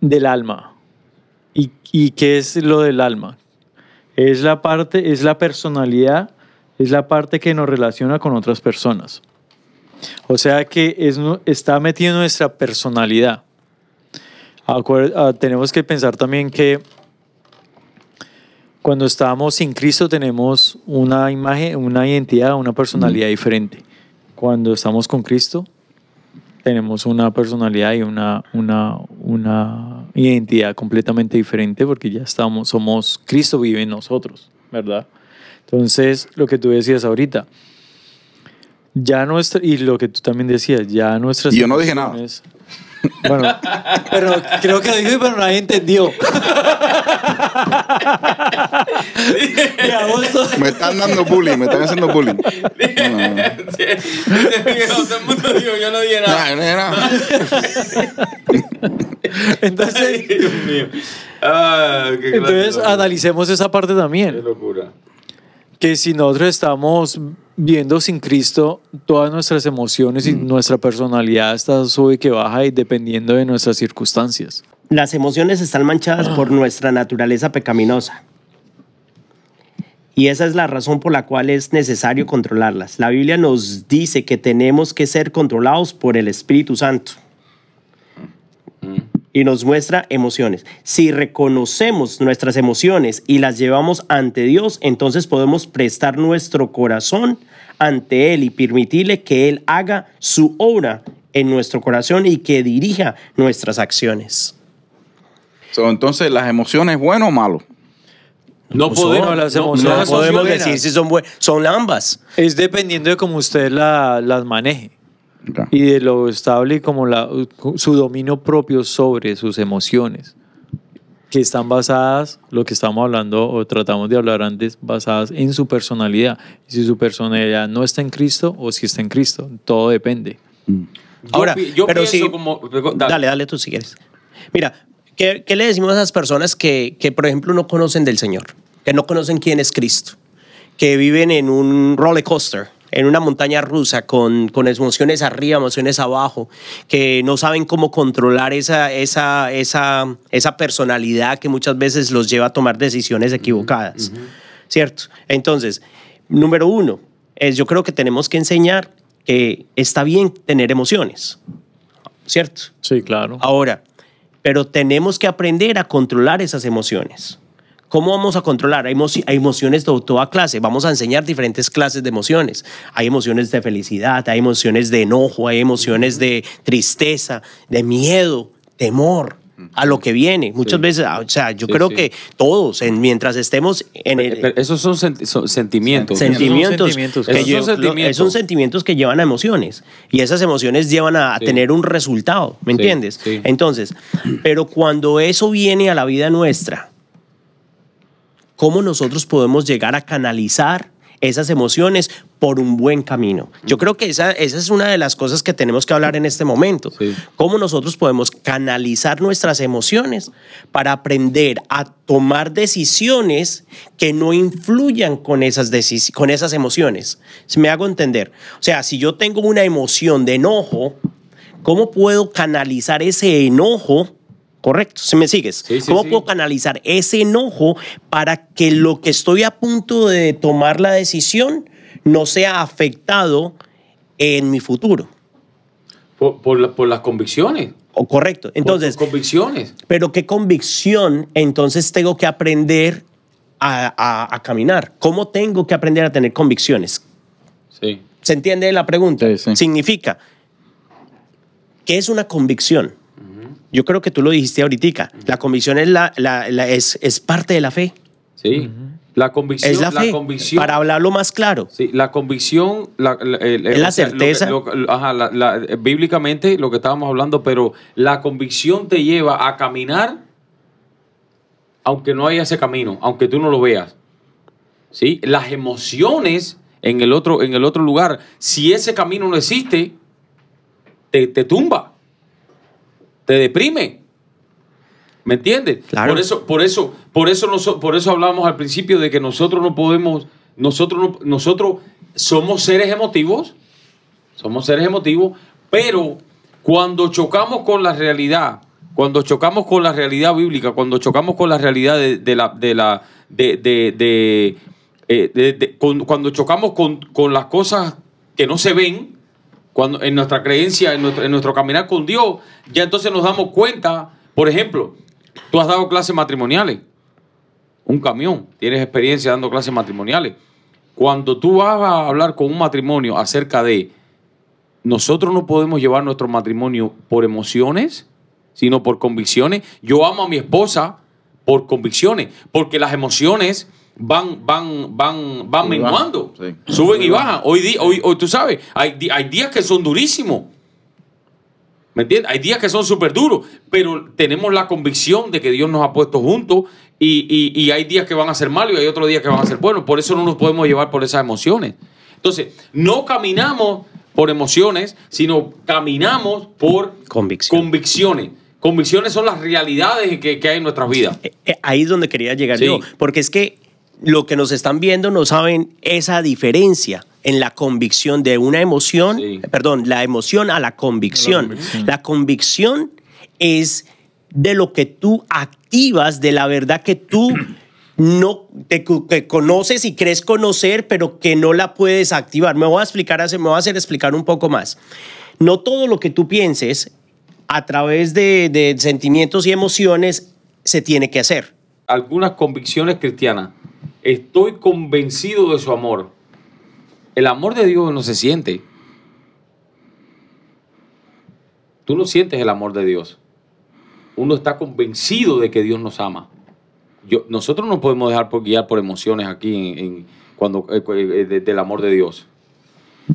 del alma. ¿Y, y qué es lo del alma? Es la parte, es la personalidad, es la parte que nos relaciona con otras personas. O sea que es, está metido en nuestra personalidad. Ah, tenemos que pensar también que cuando estamos sin Cristo tenemos una imagen, una identidad, una personalidad diferente. Cuando estamos con Cristo tenemos una personalidad y una, una, una identidad completamente diferente porque ya estamos, somos, Cristo vive en nosotros, ¿verdad? Entonces, lo que tú decías ahorita, ya nuestra, y lo que tú también decías, ya nuestras... Y yo no dije nada. Bueno, pero creo que lo dije, pero nadie entendió. Me están dando bullying, me están haciendo bullying. No, no, no. Sí, dice Miguel, todo el mundo dijo, yo no dije nada. Entonces, Ay, Dios mío. Ah, qué entonces analicemos esa parte Qué también. locura. Que si nosotros estamos viendo sin Cristo, todas nuestras emociones y nuestra personalidad está sube que baja y dependiendo de nuestras circunstancias. Las emociones están manchadas por nuestra naturaleza pecaminosa. Y esa es la razón por la cual es necesario controlarlas. La Biblia nos dice que tenemos que ser controlados por el Espíritu Santo. Y nos muestra emociones. Si reconocemos nuestras emociones y las llevamos ante Dios, entonces podemos prestar nuestro corazón ante Él y permitirle que Él haga su obra en nuestro corazón y que dirija nuestras acciones. So, entonces, ¿las emociones bueno o malo? No podemos, las no- emociones no No Las podemos decir si son buenas, son ambas. Es dependiendo de cómo usted la- las maneje Ok. y de lo estable y como la, su dominio propio sobre sus emociones, que están basadas, lo que estamos hablando o tratamos de hablar antes, basadas en su personalidad. Y si su personalidad no está en Cristo o si está en Cristo, todo depende. Yo Ahora, pi- yo pero pienso sí- como... Dale. dale, tú si quieres. Mira, ¿qué, qué le decimos a esas personas que, que, por ejemplo, no conocen del Señor? Que no conocen quién es Cristo. Que viven en un roller coaster, en una montaña rusa con, con emociones arriba, emociones abajo, que no saben cómo controlar esa, esa, esa, esa personalidad que muchas veces los lleva a tomar decisiones equivocadas. ¿Cierto? Entonces, número uno, es yo creo que tenemos que enseñar que está bien tener emociones. ¿Cierto? Sí, claro. Ahora, pero tenemos que aprender a controlar esas emociones. ¿Cómo vamos a controlar? Hay, emo- hay emociones de toda clase. Vamos a enseñar diferentes clases de emociones. Hay emociones de felicidad, hay emociones de enojo, hay emociones de tristeza, de miedo, temor a lo que viene. Muchas Sí. veces, ah, o sea, yo Sí, creo sí. que todos, en- mientras estemos en el, Pero esos son, senti- son sentimientos. sentimientos, sentimientos, que Esos son lle- lo- sentimientos. son sentimientos que llevan a emociones y esas emociones llevan a, a tener un resultado, ¿me entiendes? Entonces, pero cuando eso viene a la vida nuestra, ¿cómo nosotros podemos llegar a canalizar esas emociones por un buen camino? Yo creo que esa, esa es una de las cosas que tenemos que hablar en este momento. Sí. ¿Cómo nosotros podemos canalizar nuestras emociones para aprender a tomar decisiones que no influyan con esas, con esas emociones? Si me hago entender. O sea, si yo tengo una emoción de enojo, ¿cómo puedo canalizar ese enojo? Correcto, si me sigues. Sí, sí, ¿Cómo sí. puedo canalizar ese enojo para que lo que estoy a punto de tomar la decisión no sea afectado en mi futuro? Por, por la- por las convicciones. O correcto. Entonces, convicciones. pero qué convicción entonces tengo que aprender a, a- a caminar. ¿Cómo tengo que aprender a tener convicciones? Sí. ¿Se entiende la pregunta? Sí, sí. Significa, ¿qué es una convicción? Yo creo que tú lo dijiste ahorita. La convicción es, la, la- la- es, es parte de la fe. Sí. La convicción. Es la fe. convicción. Para hablarlo más claro. Sí, la convicción, la, la- el- Es la lo certeza. lo ajá, la- la- bíblicamente lo que estábamos hablando, pero la convicción te lleva a caminar aunque no haya ese camino, aunque tú no lo veas. ¿Sí? Las emociones en el otro, en el otro lugar, si ese camino no existe, te, te tumba, te deprime. ¿Me entiendes? Claro. Por eso, por eso, por eso, noso- por eso hablamos al principio de que nosotros no podemos, nosotros, no- nosotros somos seres emotivos, somos seres emotivos, pero cuando chocamos con la realidad, cuando chocamos con la realidad bíblica, cuando chocamos con la realidad de, de la, de la, de, de- de, eh, de- de- con- cuando chocamos con, con las cosas que no se ven, cuando en nuestra creencia, en nuestro, en nuestro caminar con Dios, ya entonces nos damos cuenta, por ejemplo, tú has dado clases matrimoniales, un camión, tienes experiencia dando clases matrimoniales. Cuando tú vas a hablar con un matrimonio acerca de nosotros no podemos llevar nuestro matrimonio por emociones, sino por convicciones. Yo amo a mi esposa por convicciones, porque las emociones van, van, van, van Suben y menguando, sí. suben y bajan. Hoy, di- hoy, hoy tú sabes, hay, hay días que son durísimos. ¿Me entiendes? Hay días que son súper duros, pero tenemos la convicción de que Dios nos ha puesto juntos y, y- y hay días que van a ser malos y hay otros días que van a ser buenos. Por eso no nos podemos llevar por esas emociones. Entonces, no caminamos por emociones, sino caminamos por Convicción. convicciones. Convicciones son las realidades que, que hay en nuestras vidas. Eh, eh, Ahí es donde quería llegar Sí. yo, porque es que lo que nos están viendo no saben esa diferencia en la convicción de una emoción, Sí. perdón, la emoción a la convicción. convicción. La convicción es de lo que tú activas, de la verdad que tú (clears throat) no te, que conoces y crees conocer, pero que no la puedes activar. Me voy a explicar, me voy a hacer explicar un poco más. No todo lo que tú pienses a través de, de sentimientos y emociones se tiene que hacer. algunas convicciones cristianas. Estoy convencido de su amor. El amor de Dios no se siente. Tú no sientes el amor de Dios. Uno está convencido de que Dios nos ama. Yo, nosotros no podemos dejar por guiar por emociones aquí en, en- cuando eh, eh, de- del amor de Dios.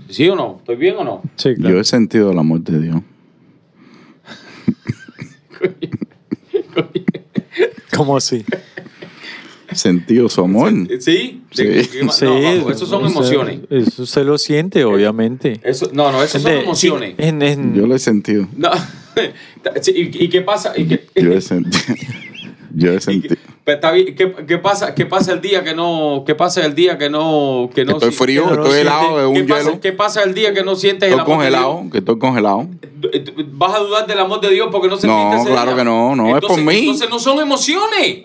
¿Sí o no? ¿Estoy bien o no? Sí, Yo he sentido el amor de Dios. (laughs) ¿Cómo así? Sentido su amor. ¿Sí? Sí. ¿De qué- qué Sí, no, vamos, esos son emociones. Eso usted lo siente, obviamente. Eso, no, no, esos son De- emociones. en- en- Yo lo he sentido. No. (laughs) ¿Y, y qué pasa? ¿Y qué, (laughs) Yo he sentido. (laughs) Yo he sentido. qué- ¿qué, qué pasa, ¿Qué pasa el día que no, qué pasa el día que no, que no Estoy frío, que no estoy helado de ¿Qué un pasa, hielo. ¿Qué pasa el día que no sientes el Estoy amor de congelado, Dios? que estoy congelado. ¿Vas a dudar del amor de Dios porque no sentiste No, claro día? que no, no, es por mí. Entonces no son emociones.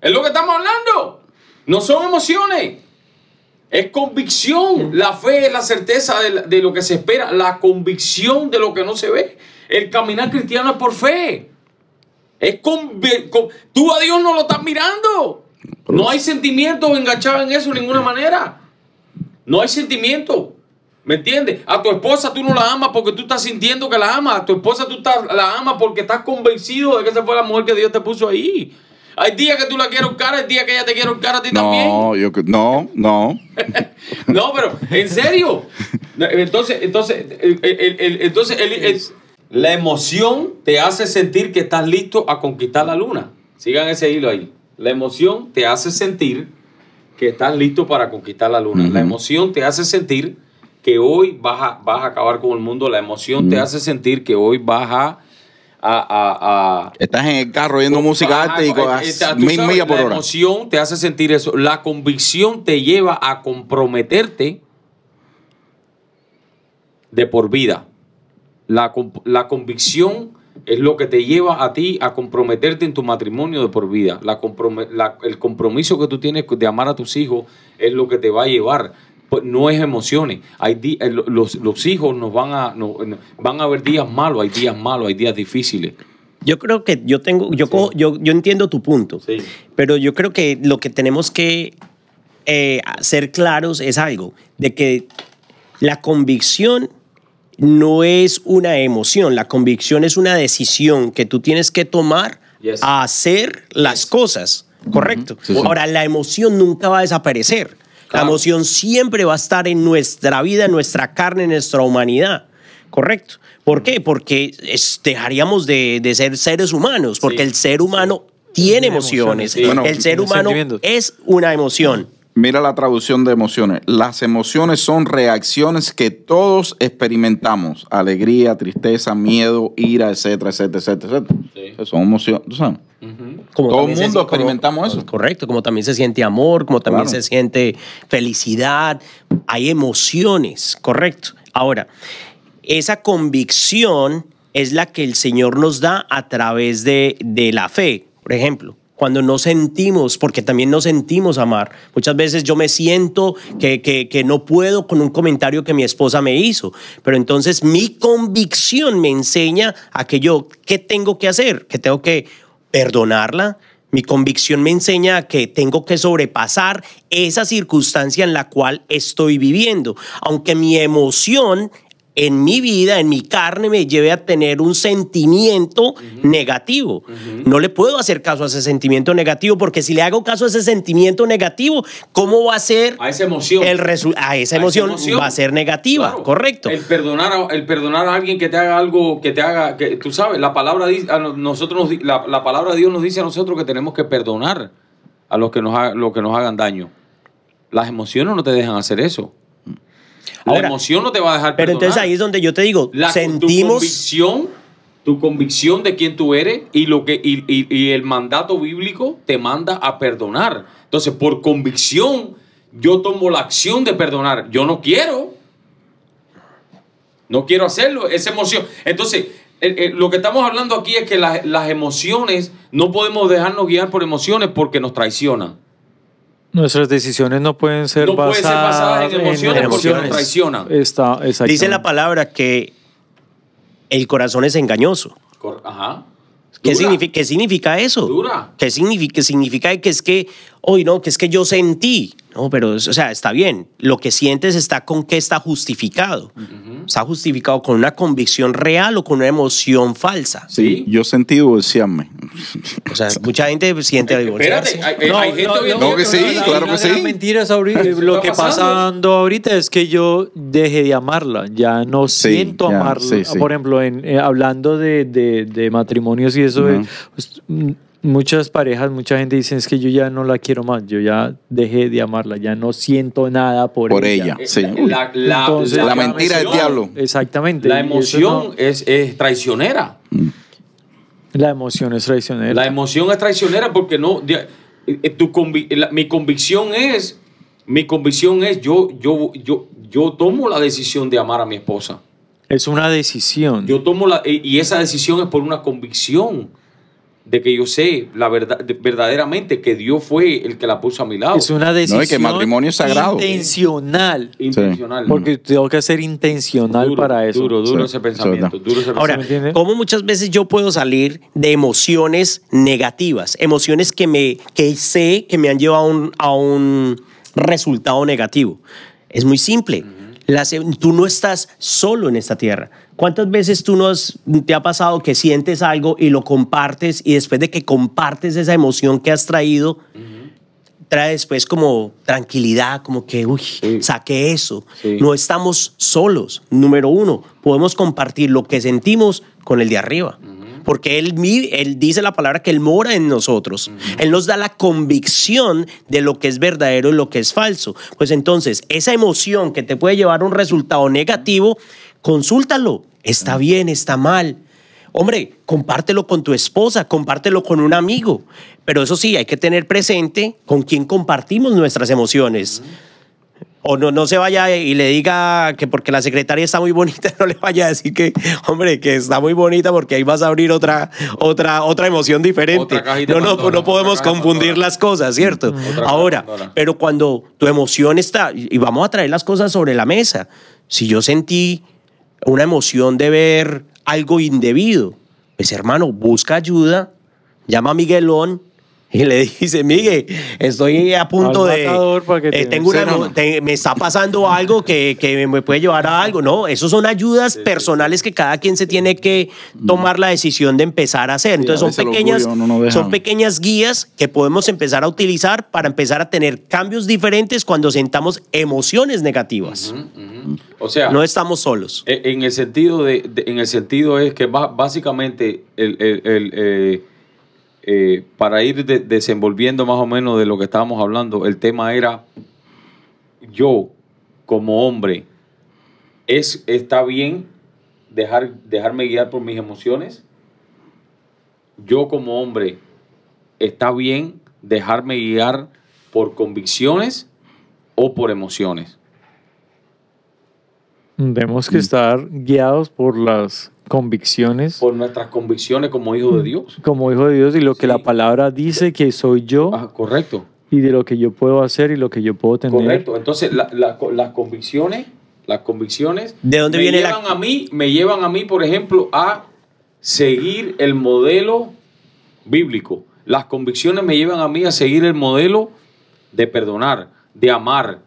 Es lo que estamos hablando. No son emociones. Es convicción. La fe es la certeza de, de lo que se espera. La convicción de lo que no se ve. El caminar cristiano es por fe. Es convi- con- tú a Dios no lo estás mirando. No hay sentimiento enganchado en eso de ninguna manera. No hay sentimiento. ¿Me entiendes? A tu esposa tú no la amas porque tú estás sintiendo que la amas. A tu esposa tú la amas porque estás convencido de que esa fue la mujer que Dios te puso ahí. Hay días que tú la quieres cara, hay días que ella te quiere cara a ti también. No, yo, que- no, no. (laughs) No, pero en serio. Entonces, entonces, el- el- el- entonces la emoción te hace sentir que estás listo a conquistar la luna. Sigan ese hilo ahí. La emoción te hace sentir que estás listo para conquistar la luna. La emoción te hace sentir que hoy vas a, vas a acabar con el mundo. La emoción te hace sentir que hoy vas a... a- a- a- Estás en el carro oyendo música alta y con eh, a mil millas por la hora. emoción te hace sentir eso. La convicción te lleva a comprometerte de por vida. La, la convicción es lo que te lleva a ti a comprometerte en tu matrimonio de por vida. La la- el compromiso que tú tienes de amar a tus hijos es lo que te va a llevar. Pues No es emociones. Hay eh, lo- los, los hijos nos van a, no- van a haber días malos, hay días malos, hay días difíciles. Yo creo que yo tengo, yo, cojo- yo, yo entiendo tu punto, Sí. pero yo creo que lo que tenemos que eh, ser claros es algo, de que la convicción no es una emoción, la convicción es una decisión que tú tienes que tomar Yes. a hacer las cosas, ¿correcto? Sí. Ahora, la emoción nunca va a desaparecer. La emoción siempre va a estar en nuestra vida, en nuestra carne, en nuestra humanidad. ¿Correcto? ¿Por qué? Porque es- dejaríamos de, de ser seres humanos, porque Sí. el ser humano tiene emociones. emociones, sí. Bueno, el ser humano es una emoción. Mira la traducción de emociones. Las emociones son reacciones que todos experimentamos. Alegría, tristeza, miedo, ira, etcétera, etcétera, etcétera, etcétera. Sí. Son emociones. ¿tú sabes? Como Todo el mundo como- experimentamos eso. Correcto, como también se siente amor, como también Claro. se siente felicidad, hay emociones, correcto. Ahora, esa convicción es la que el Señor nos da a través de, de la fe, por ejemplo. Cuando no sentimos, porque también no sentimos amar. Muchas veces yo me siento que, que, que no puedo con un comentario que mi esposa me hizo, pero entonces mi convicción me enseña a que yo, ¿qué tengo que hacer? Que tengo que perdonarla. Mi convicción me enseña que tengo que sobrepasar esa circunstancia en la cual estoy viviendo, aunque mi emoción en mi vida, en mi carne, me lleve a tener un sentimiento negativo. No le puedo hacer caso a ese sentimiento negativo, porque si le hago caso a ese sentimiento negativo, ¿cómo va a ser A esa emoción. el a esa A emoción? Va a ser negativa, Claro. correcto. El perdonar, a, el perdonar a alguien que te haga algo, que te haga, que tú sabes, la palabra, nosotros nos la, la palabra de Dios nos dice a nosotros que tenemos que perdonar a los que nos, los que nos hagan daño. Las emociones no te dejan hacer eso. La emoción no te va a dejar Pero entonces ahí es donde yo te digo, La- Tu sentimos... convicción, tu convicción de quién tú eres y, lo que, y, y- y el mandato bíblico te manda a perdonar. Entonces, por convicción, yo tomo la acción de perdonar. Yo no quiero. No quiero hacerlo. Esa emoción. Entonces, eh, eh, lo que estamos hablando aquí es que las, las emociones, no podemos dejarnos guiar por emociones porque nos traicionan. Nuestras decisiones no pueden ser No pueden ser basadas basadas en emociones porque nos traicionan. Está. Dice la palabra que el corazón es engañoso. Cor- Ajá. ¿Qué significa, ¿Qué significa eso? Dura. ¿Qué significa? Significa que es que, hoy no, que es que yo sentí. No, pero, o sea, está bien. Lo que sientes está con qué está justificado. Está justificado con una convicción real o con una emoción falsa. Sí. Yo sentí divorciarme. O sea, mucha gente siente Espérate, divorciarse. hay, hay- hay gente hoy en no, día que sí, no- claro que sí. mentira Lo que pasando. ahorita es que yo dejé de amarla. Ya no Sí, siento ya, amarla. sí, sí. Por ejemplo, en, eh, hablando de, de- de matrimonios y eso, eh, pues, mm, muchas parejas, mucha gente dicen es que yo ya no la quiero más. Yo ya dejé de amarla. Ya no siento nada por, Por ella. ella. Sí. La, la- Entonces, la La mentira del diablo. Exactamente. La emoción no- es, es traicionera. la emoción es traicionera. La emoción es traicionera porque no. eh, tu convi- la- mi convicción es. Mi convicción es yo, yo, yo, yo tomo la decisión de amar a mi esposa. es una decisión. Yo tomo la. Y y esa decisión es por una convicción de que yo sé la verdad, de- verdaderamente que Dios fue el que la puso a mi lado. Es una decisión que matrimonio es sagrado. intencional. intencional. Porque tengo que ser intencional Duro, para eso. Duro, duro Sí, ese pensamiento. Duro ese Ahora, entiende? ¿cómo muchas veces yo puedo salir de emociones negativas? Emociones que, me, que sé que me han llevado a un, a un resultado negativo. Es muy simple. Las- tú no estás solo en esta tierra. ¿Cuántas veces tú nos, te ha pasado que sientes algo y lo compartes y después de que compartes esa emoción que has traído, trae después como tranquilidad, como que, uy, Sí. saqué eso. Sí. No estamos solos. Número uno, podemos compartir lo que sentimos con el de arriba. Porque él, él dice la palabra que Él mora en nosotros. Él nos da la convicción de lo que es verdadero y lo que es falso. Pues entonces, esa emoción que te puede llevar a un resultado negativo, consúltalo. Está bien, está mal. Hombre, compártelo con tu esposa, compártelo con un amigo. Pero eso sí, hay que tener presente con quién compartimos nuestras emociones. O no, no se vaya y le diga que porque la secretaria está muy bonita, (laughs) no le vaya a decir que, hombre, que está muy bonita porque ahí vas a abrir otra, otra, otra emoción diferente. Otra no, no, Pandora, no podemos confundir Pandora. las cosas, ¿cierto? Otra Ahora, pero cuando tu emoción está, y vamos a traer las cosas sobre la mesa, si yo sentí una emoción de ver algo indebido, pues hermano, busca ayuda, llama a Miguelón y le dice, Miguel, estoy a punto de... eh, te- tengo una Sí, no, emo- no. te- me está pasando algo que, que me puede llevar a algo. No, esos son ayudas personales que cada quien se tiene que tomar la decisión de empezar a hacer. Entonces a son pequeñas, son pequeñas guías que podemos empezar a utilizar para empezar a tener cambios diferentes cuando sentamos emociones negativas. O sea, No estamos solos. Eh, En el sentido de, de- en el sentido es que básicamente el, el- el, eh, eh, para ir de- desenvolviendo más o menos de lo que estábamos hablando, el tema era yo como hombre es está bien dejar dejarme guiar por mis emociones. Yo como hombre está bien dejarme guiar por convicciones o por emociones. Tenemos que estar guiados por las convicciones Por nuestras convicciones como hijos de Dios. como hijo de Dios y lo que la palabra dice que soy yo Ah, correcto, y de lo que yo puedo hacer y lo que yo puedo tener. correcto. Entonces, la- la- las convicciones, las convicciones ¿De dónde me viene la- llevan a mí, me llevan a mí, por ejemplo, a seguir el modelo bíblico. Las convicciones me llevan a mí a seguir el modelo de perdonar, de amar,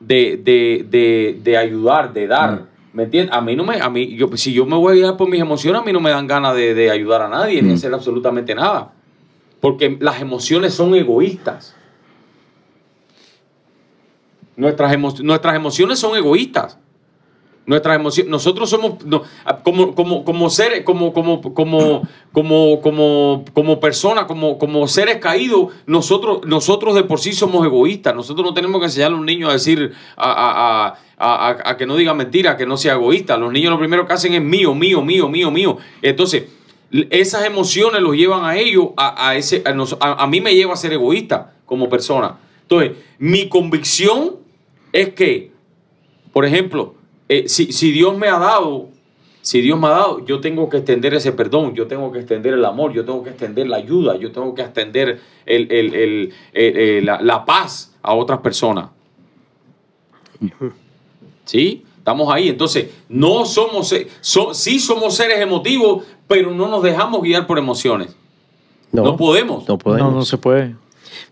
de, de, de, de ayudar, de dar. ¿Me entiendes? A mí no me, a mí, yo, si yo me voy a guiar por mis emociones, a mí no me dan ganas de, de ayudar a nadie ni hacer absolutamente nada. Porque las emociones son egoístas. Nuestras, emo- nuestras emociones son egoístas. Nuestras emociones, nosotros somos como, como, como seres, como, como, como, como, como, como personas, como, como seres caídos, nosotros, nosotros de por sí somos egoístas. Nosotros no tenemos que enseñar a un niño a decir, a, a- a- a- a- a que no diga mentira, que no sea egoísta. Los niños lo primero que hacen es mío, mío, mío, mío, mío. Entonces, esas emociones los llevan a ellos, a, a ese, a, a- a mí me lleva a ser egoísta como persona. Entonces, mi convicción es que, por ejemplo, eh, si, si Dios me ha dado, si Dios me ha dado, yo tengo que extender ese perdón, yo tengo que extender el amor, yo tengo que extender la ayuda, yo tengo que extender el- el- el- el- el- la, la paz a otras personas. ¿Sí? Estamos ahí. Entonces, no somos, so- sí somos seres emotivos, pero no nos dejamos guiar por emociones. No, podemos. No podemos. No, no se puede.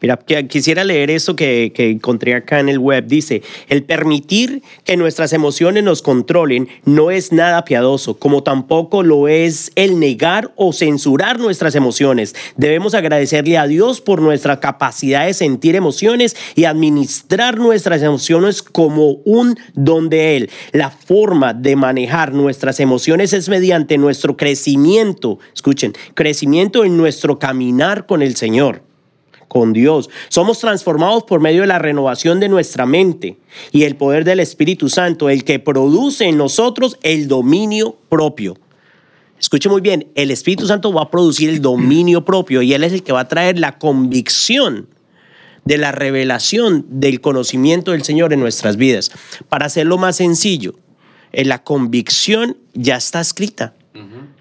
Mira, quisiera leer esto que, que encontré acá en el web. Dice, el permitir que nuestras emociones nos controlen no es nada piadoso, como tampoco lo es el negar o censurar nuestras emociones. Debemos agradecerle a Dios por nuestra capacidad de sentir emociones y administrar nuestras emociones como un don de Él. La forma de manejar nuestras emociones es mediante nuestro crecimiento, escuchen, crecimiento en nuestro caminar con el Señor con Dios. Somos transformados por medio de la renovación de nuestra mente y el poder del Espíritu Santo, el que produce en nosotros el dominio propio. Escuche muy bien, el Espíritu Santo va a producir el dominio propio y Él es el que va a traer la convicción de la revelación del conocimiento del Señor en nuestras vidas. Para hacerlo más sencillo, eh, la convicción ya está escrita.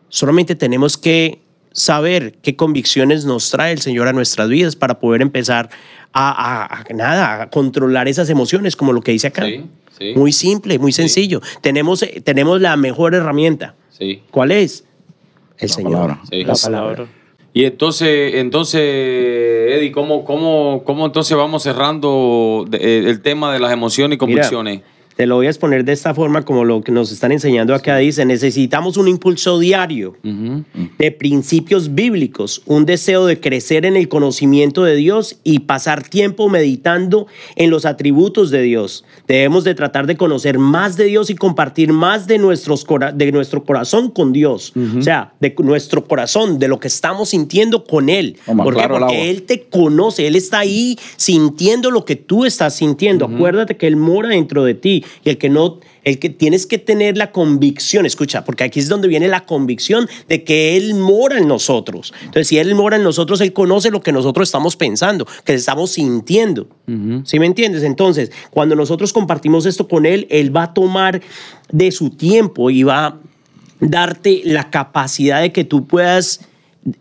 Solamente tenemos que saber qué convicciones nos trae el Señor a nuestras vidas para poder empezar a, a- a- nada, a controlar esas emociones, como lo que dice acá. Sí, sí. Muy simple, muy sencillo. Tenemos, eh, tenemos la mejor herramienta. Sí. ¿Cuál es? El La Señor. palabra. Sí. La palabra. Y entonces, entonces, Eddie, ¿cómo, cómo, cómo entonces vamos cerrando eh, el tema de las emociones y convicciones? Te lo voy a exponer de esta forma como lo que nos están enseñando acá. Dice, necesitamos un impulso diario de principios bíblicos, un deseo de crecer en el conocimiento de Dios y pasar tiempo meditando en los atributos de Dios. Debemos de tratar de conocer más de Dios y compartir más de, nuestros cora- de nuestro corazón con Dios. O sea, de nuestro corazón, de lo que estamos sintiendo con Él. Porque. Él te conoce, Él está ahí sintiendo lo que tú estás sintiendo. Acuérdate que Él mora dentro de ti y el que no, el que tienes que tener la convicción, escucha, porque aquí es donde viene la convicción de que Él mora en nosotros. Entonces, si Él mora en nosotros, Él conoce lo que nosotros estamos pensando, que estamos sintiendo. ¿Sí me entiendes? Entonces, cuando nosotros compartimos esto con Él, Él va a tomar de su tiempo y va a darte la capacidad de que tú puedas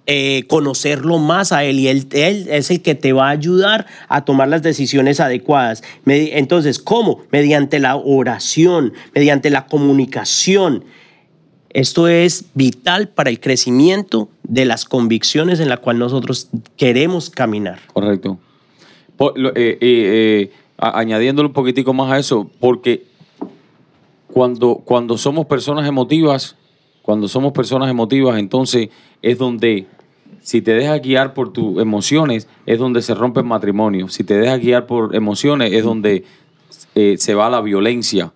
eh, conocerlo más a él y él, él es el que te va a ayudar a tomar las decisiones adecuadas. Entonces, ¿cómo? Mediante la oración, mediante la comunicación. Esto es vital para el crecimiento de las convicciones en la cual nosotros queremos caminar. Correcto. Por- eh, eh, eh, añadiéndole un poquitico más a eso, porque cuando, cuando somos personas emotivas, cuando somos personas emotivas, entonces es donde, si te dejas guiar por tus emociones, es donde se rompe el matrimonio. Si te dejas guiar por emociones, es donde eh, se va la violencia.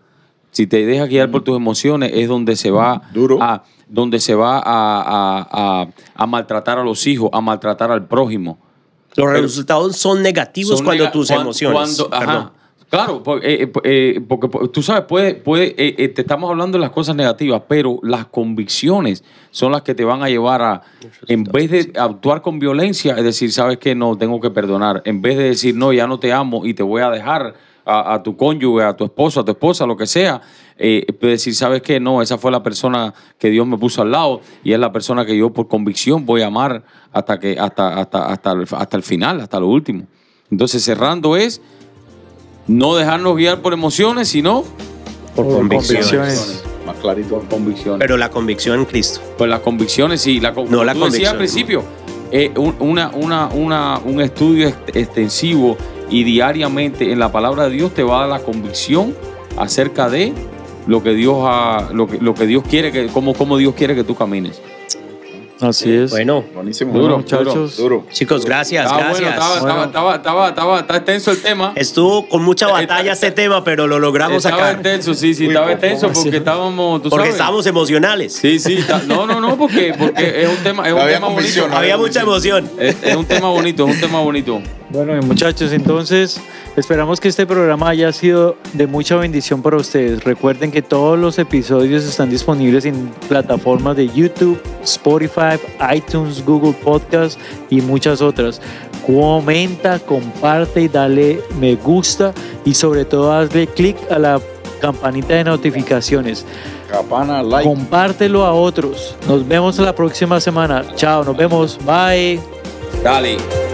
Si te dejas guiar por tus emociones, es donde se va Duro. a donde se va a, a- a- a maltratar a los hijos, a maltratar al prójimo. Los Pero- resultados son negativos Son cuando nega- tus emociones. cuando- ajá. Claro, porque, eh, eh, porque, porque tú sabes, puede, puede, eh, eh, te estamos hablando de las cosas negativas, pero las convicciones son las que te van a llevar a, en vez de actuar con violencia, es decir, sabes que no tengo que perdonar, en vez de decir no, ya no te amo y te voy a dejar a, a tu cónyuge, a tu esposo, a tu esposa, lo que sea, eh, decir, sabes que no, esa fue la persona que Dios me puso al lado y es la persona que yo por convicción voy a amar hasta que hasta hasta hasta el, hasta el final, hasta lo último. Entonces cerrando es no dejarnos guiar por emociones, sino Por Por convicciones. convicciones. Más clarito. por convicciones. Pero la convicción en Cristo. Pues las convicciones, sí. La, No, la decías convicción. al principio, eh, un, una, una, una, un estudio ext- extensivo y diariamente en la palabra de Dios te va a dar la convicción acerca de lo que Dios ha, lo que, lo que Dios quiere que, cómo, cómo Dios quiere que tú camines. Así es. Bueno, Buenísimo. Duro, muchachos. Duro. chicos, gracias, Estaba gracias. bueno, estaba, Bueno. estaba, estaba, estaba, estaba, estaba extenso el tema. Estuvo con mucha batalla este tema, pero lo logramos Estaba sacar. extenso, sí, sí, Uy, estaba extenso porque sí. estábamos, tú Porque sabes. estábamos emocionales. Sí, sí, no, no, no, porque, porque es un tema, es un Había tema bonito. Había mucha emoción. Es, es un tema bonito, es un tema bonito. Bueno, muchachos, entonces esperamos que este programa haya sido de mucha bendición para ustedes. Recuerden que todos los episodios están disponibles en plataformas de YouTube, Spotify, iTunes, Google Podcast y muchas otras. Comenta, comparte y dale me gusta y sobre todo hazle clic a la campanita de notificaciones. Capana, like. Compártelo a otros. Nos vemos la próxima semana. Chao, nos vemos. Bye. Dale.